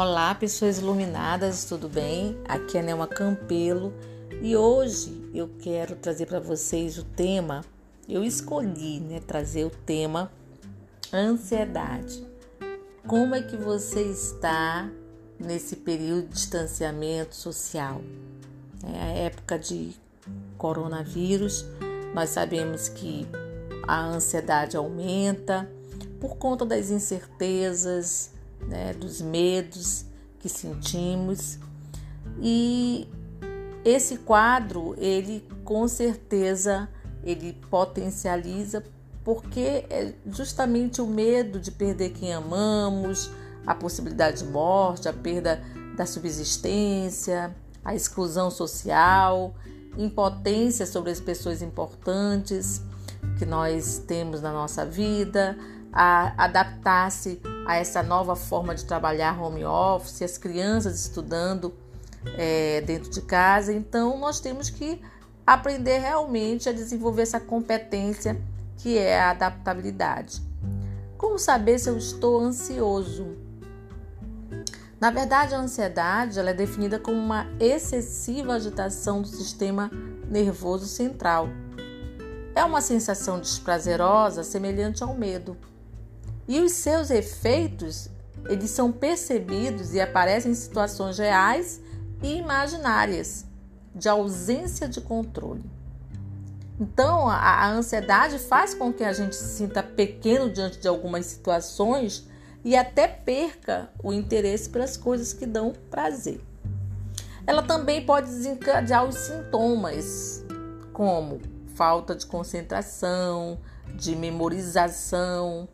Olá, pessoas iluminadas, tudo bem? Aqui é Nelma Campelo e hoje eu quero trazer para vocês o tema. Eu escolhi né, trazer o tema ansiedade. Como é que você está nesse período de distanciamento social? É a época de coronavírus, nós sabemos que a ansiedade aumenta por conta das incertezas né, dos medos que sentimos. E esse quadro, ele com certeza, ele potencializa porque é justamente o medo de perder quem amamos, a possibilidade de morte, a perda da subsistência, a exclusão social, impotência sobre as pessoas importantes que nós temos na nossa vida, a adaptar-se a essa nova forma de trabalhar home office, as crianças estudando é, dentro de casa. Então, nós temos que aprender realmente a desenvolver essa competência que é a adaptabilidade. Como saber se eu estou ansioso? Na verdade, a ansiedade ela é definida como uma excessiva agitação do sistema nervoso central. É uma sensação desprazerosa semelhante ao medo. E os seus efeitos, eles são percebidos e aparecem em situações reais e imaginárias de ausência de controle. Então, a, a ansiedade faz com que a gente se sinta pequeno diante de algumas situações e até perca o interesse pelas coisas que dão prazer. Ela também pode desencadear os sintomas, como falta de concentração, de memorização,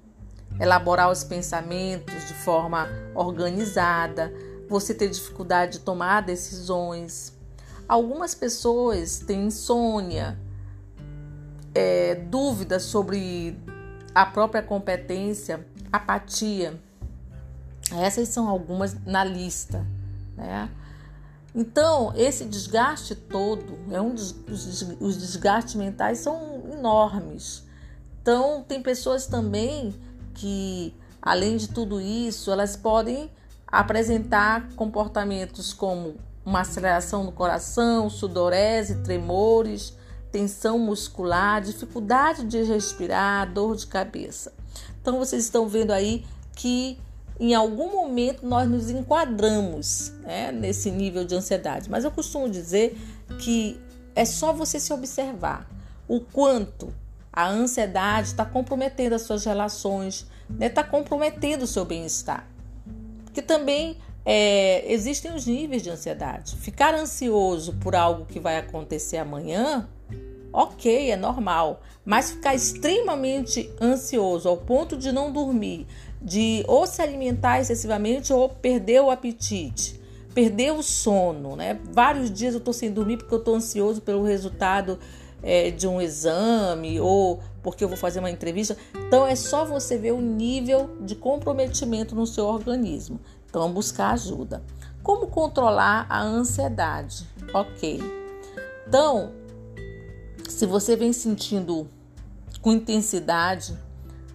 elaborar os pensamentos de forma organizada, você ter dificuldade de tomar decisões. Algumas pessoas têm insônia, é, dúvidas sobre a própria competência, apatia. Essas são algumas na lista, né? Então, esse desgaste todo, é um dos, os desgastes mentais são enormes. Então, tem pessoas também que, além de tudo isso, elas podem apresentar comportamentos como uma aceleração no coração, sudorese, tremores, tensão muscular, dificuldade de respirar, dor de cabeça. Então vocês estão vendo aí que em algum momento nós nos enquadramos né, nesse nível de ansiedade. Mas eu costumo dizer que é só você se observar o quanto a ansiedade está comprometendo as suas relações, está né? Tá comprometendo o seu bem-estar. Porque também é, existem os níveis de ansiedade. Ficar ansioso por algo que vai acontecer amanhã, ok, é normal. Mas ficar extremamente ansioso ao ponto de não dormir, de ou se alimentar excessivamente ou perder o apetite, perder o sono, né? Vários dias eu estou sem dormir porque eu estou ansioso pelo resultado é, de um exame ou porque eu vou fazer uma entrevista. Então é só você ver o nível de comprometimento no seu organismo. Então buscar ajuda. Como controlar a ansiedade? Ok. Então, se você vem sentindo com intensidade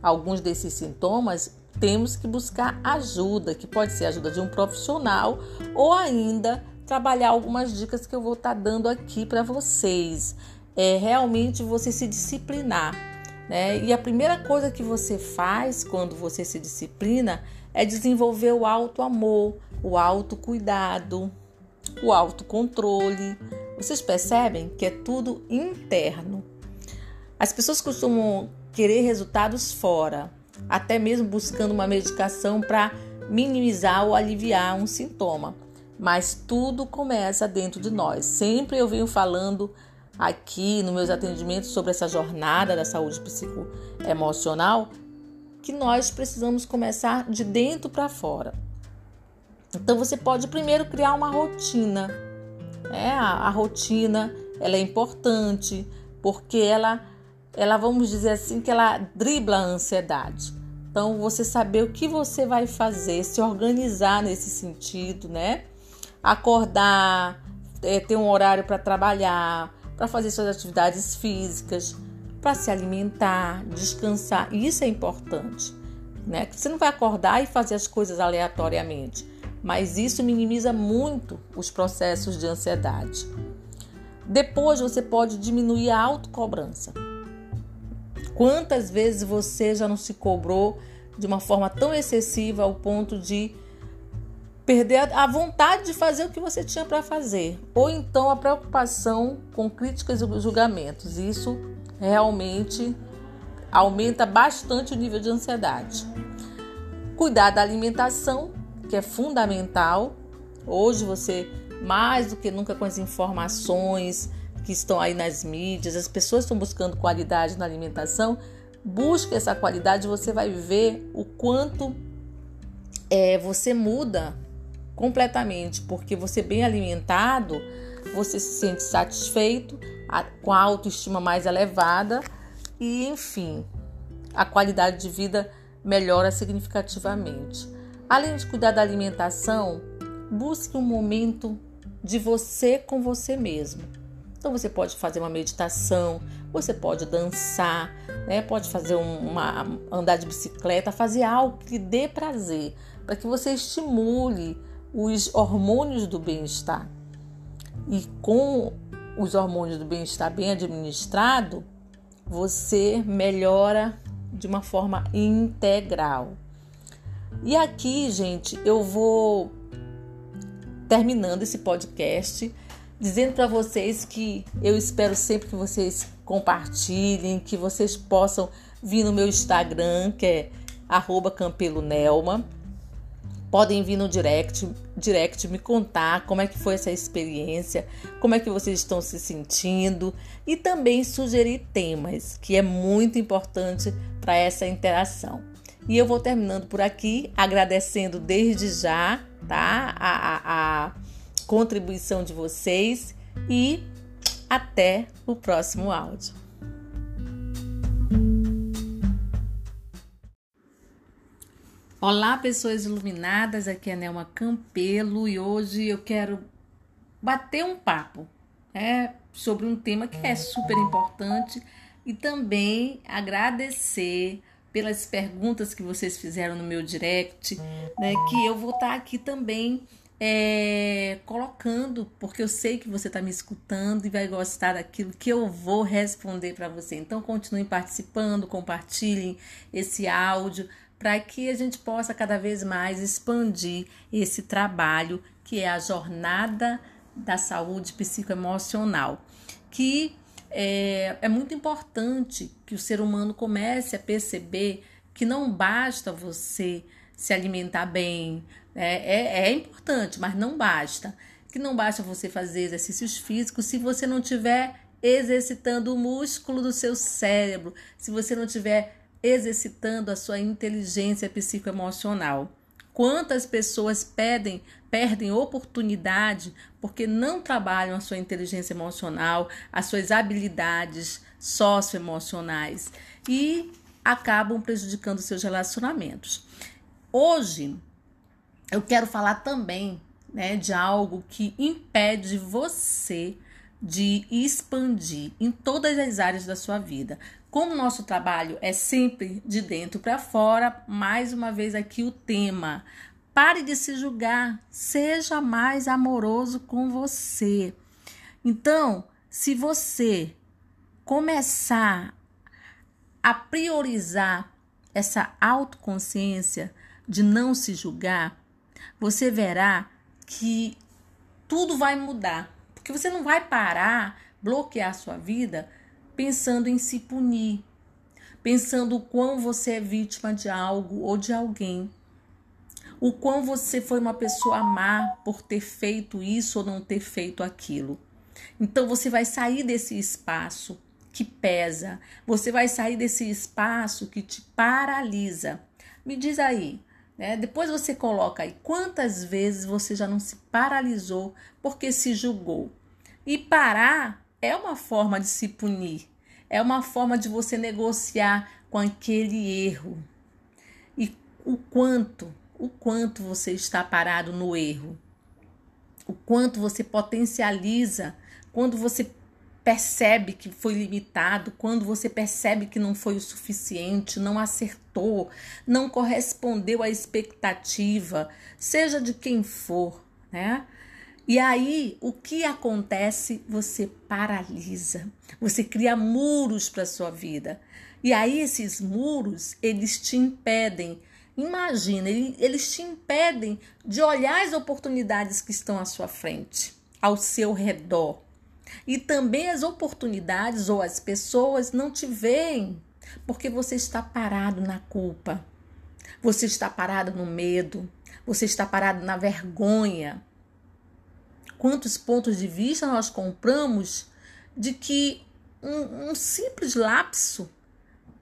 alguns desses sintomas, temos que buscar ajuda, que pode ser ajuda de um profissional ou ainda trabalhar algumas dicas que eu vou estar dando aqui para vocês é realmente você se disciplinar. Né? E a primeira coisa que você faz quando você se disciplina é desenvolver o alto amor, o autocuidado, o autocontrole. Vocês percebem que é tudo interno. As pessoas costumam querer resultados fora, até mesmo buscando uma medicação para minimizar ou aliviar um sintoma. Mas tudo começa dentro de nós. Sempre eu venho falando aqui nos meus atendimentos sobre essa jornada da saúde psicoemocional que nós precisamos começar de dentro para fora. Então você pode primeiro criar uma rotina. É, a, a rotina ela é importante porque ela, ela vamos dizer assim que ela dribla a ansiedade. Então você saber o que você vai fazer, se organizar nesse sentido, né? Acordar, é, ter um horário para trabalhar, para fazer suas atividades físicas, para se alimentar, descansar. Isso é importante, né? Você não vai acordar e fazer as coisas aleatoriamente. mas isso minimiza muito os processos de ansiedade. Depois você pode diminuir a autocobrança. Quantas vezes você já não se cobrou de uma forma tão excessiva ao ponto de perder a vontade de fazer o que você tinha para fazer, ou então a preocupação com críticas e julgamentos. Isso realmente aumenta bastante o nível de ansiedade. Cuidar da alimentação, que é fundamental. Hoje você mais do que nunca com as informações que estão aí nas mídias, as pessoas estão buscando qualidade na alimentação. Busque essa qualidade, você vai ver o quanto é, você muda completamente, porque você bem alimentado, você se sente satisfeito, com a autoestima mais elevada e, enfim, a qualidade de vida melhora significativamente. Além de cuidar da alimentação, busque um momento de você com você mesmo. Então você pode fazer uma meditação, você pode dançar, né? pode fazer uma andar de bicicleta, fazer algo que lhe dê prazer, para que você estimule os hormônios do bem-estar. E com os hormônios do bem-estar bem administrado, você melhora de uma forma integral. E aqui, gente, eu vou terminando esse podcast, dizendo para vocês que eu espero sempre que vocês compartilhem, que vocês possam vir no meu Instagram, que é @campelonelma. Podem vir no direct, direct me contar como é que foi essa experiência, como é que vocês estão se sentindo e também sugerir temas, que é muito importante para essa interação. E eu vou terminando por aqui, agradecendo desde já tá? A, a, a contribuição de vocês e até o próximo áudio. Olá, pessoas iluminadas, aqui é a Nelma Campelo e hoje eu quero bater um papo é, sobre um tema que é super importante e também agradecer pelas perguntas que vocês fizeram no meu direct, né? Que eu vou estar tá aqui também é, colocando, porque eu sei que você está me escutando e vai gostar daquilo que eu vou responder para você. Então, continuem participando, compartilhem esse áudio para que a gente possa cada vez mais expandir esse trabalho que é a jornada da saúde psicoemocional, que é, é muito importante que o ser humano comece a perceber que não basta você se alimentar bem, é, é, é, importante, mas não basta. Que não basta você fazer exercícios físicos se você não tiver exercitando o músculo do seu cérebro, se você não tiver exercitando a sua inteligência psicoemocional. Quantas pessoas pedem, perdem oportunidade porque não trabalham a sua inteligência emocional, as suas habilidades socioemocionais e acabam prejudicando seus relacionamentos. Hoje eu quero falar também né, de algo que impede você de expandir em todas as áreas da sua vida. Como nosso trabalho é sempre de dentro para fora, mais uma vez aqui o tema. Pare de se julgar, seja mais amoroso com você. Então, se você começar a priorizar essa autoconsciência de não se julgar, você verá que tudo vai mudar. Porque você não vai parar, bloquear a sua vida pensando em se punir, pensando o quão você é vítima de algo ou de alguém, o quão você foi uma pessoa má por ter feito isso ou não ter feito aquilo. Então você vai sair desse espaço que pesa, você vai sair desse espaço que te paralisa. Me diz aí, né? Depois você coloca aí quantas vezes você já não se paralisou porque se julgou. E parar é uma forma de se punir, é uma forma de você negociar com aquele erro. E o quanto, o quanto você está parado no erro. O quanto você potencializa quando você percebe que foi limitado, quando você percebe que não foi o suficiente, não acertou, não correspondeu à expectativa, seja de quem for, né? E aí, o que acontece? Você paralisa. Você cria muros para sua vida. E aí esses muros, eles te impedem. Imagina, eles te impedem de olhar as oportunidades que estão à sua frente, ao seu redor. E também as oportunidades ou as pessoas não te veem, porque você está parado na culpa. Você está parado no medo, você está parado na vergonha, quantos pontos de vista nós compramos de que um, um simples lapso,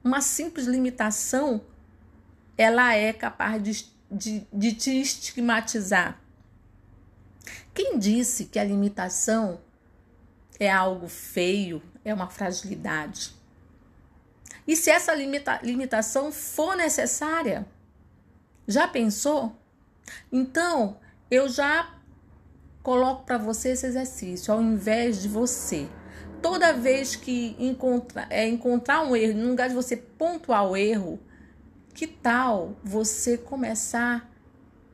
uma simples limitação, ela é capaz de, de, de te estigmatizar. Quem disse que a limitação é algo feio, é uma fragilidade? E se essa limita, limitação for necessária? Já pensou? Então, eu já coloco para você esse exercício, ao invés de você. Toda vez que encontra, é, encontrar um erro, no lugar de você pontuar o erro, que tal você começar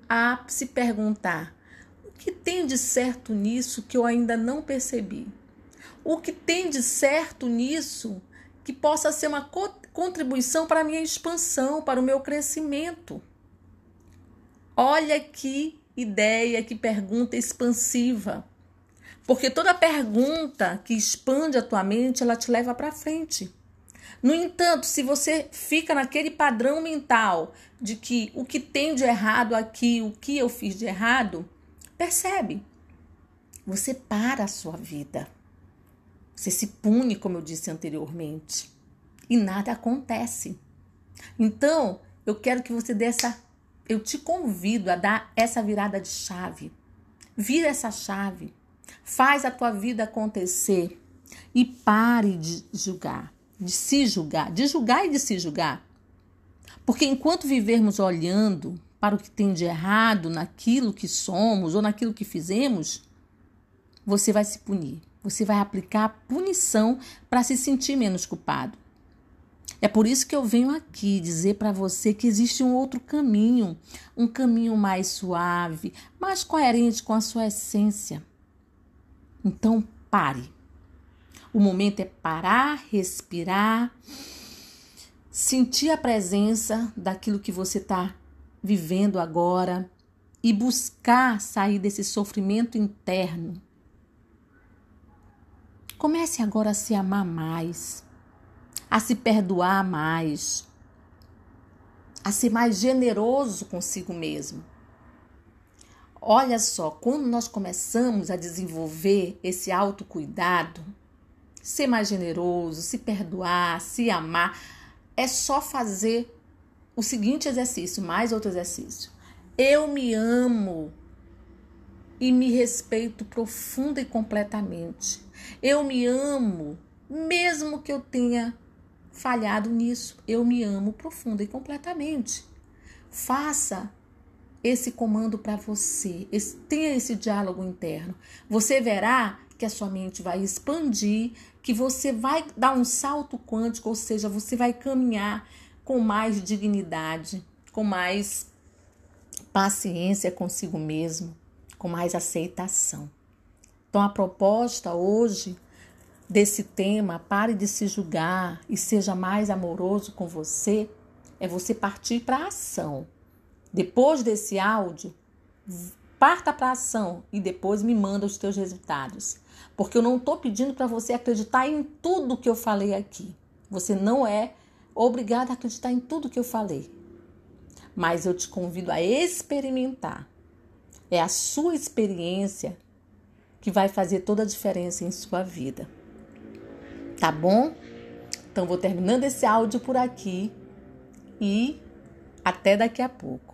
a se perguntar: o que tem de certo nisso que eu ainda não percebi? O que tem de certo nisso que possa ser uma contribuição para a minha expansão, para o meu crescimento? Olha que ideia, que pergunta expansiva. Porque toda pergunta que expande a tua mente, ela te leva para frente. No entanto, se você fica naquele padrão mental de que o que tem de errado aqui, o que eu fiz de errado, percebe? Você para a sua vida. Você se pune, como eu disse anteriormente, e nada acontece. Então, eu quero que você dê essa eu te convido a dar essa virada de chave. Vira essa chave. Faz a tua vida acontecer e pare de julgar, de se julgar, de julgar e de se julgar. Porque enquanto vivermos olhando para o que tem de errado naquilo que somos ou naquilo que fizemos, você vai se punir. Você vai aplicar punição para se sentir menos culpado. É por isso que eu venho aqui dizer para você que existe um outro caminho, um caminho mais suave, mais coerente com a sua essência. Então, pare. O momento é parar, respirar, sentir a presença daquilo que você está vivendo agora e buscar sair desse sofrimento interno. Comece agora a se amar mais a se perdoar mais, a ser mais generoso consigo mesmo. Olha só, quando nós começamos a desenvolver esse autocuidado, ser mais generoso, se perdoar, se amar, é só fazer o seguinte exercício, mais outro exercício. Eu me amo e me respeito profunda e completamente. Eu me amo, mesmo que eu tenha falhado nisso. Eu me amo profunda e completamente. Faça esse comando para você, esse, tenha esse diálogo interno. Você verá que a sua mente vai expandir, que você vai dar um salto quântico, ou seja, você vai caminhar com mais dignidade, com mais paciência consigo mesmo, com mais aceitação. Então a proposta hoje desse tema, pare de se julgar e seja mais amoroso com você, é você partir para a ação. Depois desse áudio, parta para a ação e depois me manda os teus resultados. Porque eu não estou pedindo para você acreditar em tudo que eu falei aqui. Você não é obrigado a acreditar em tudo que eu falei. Mas eu te convido a experimentar. É a sua experiência que vai fazer toda a diferença em sua vida tá bom? Então vou terminando esse áudio por aqui e até daqui a pouco.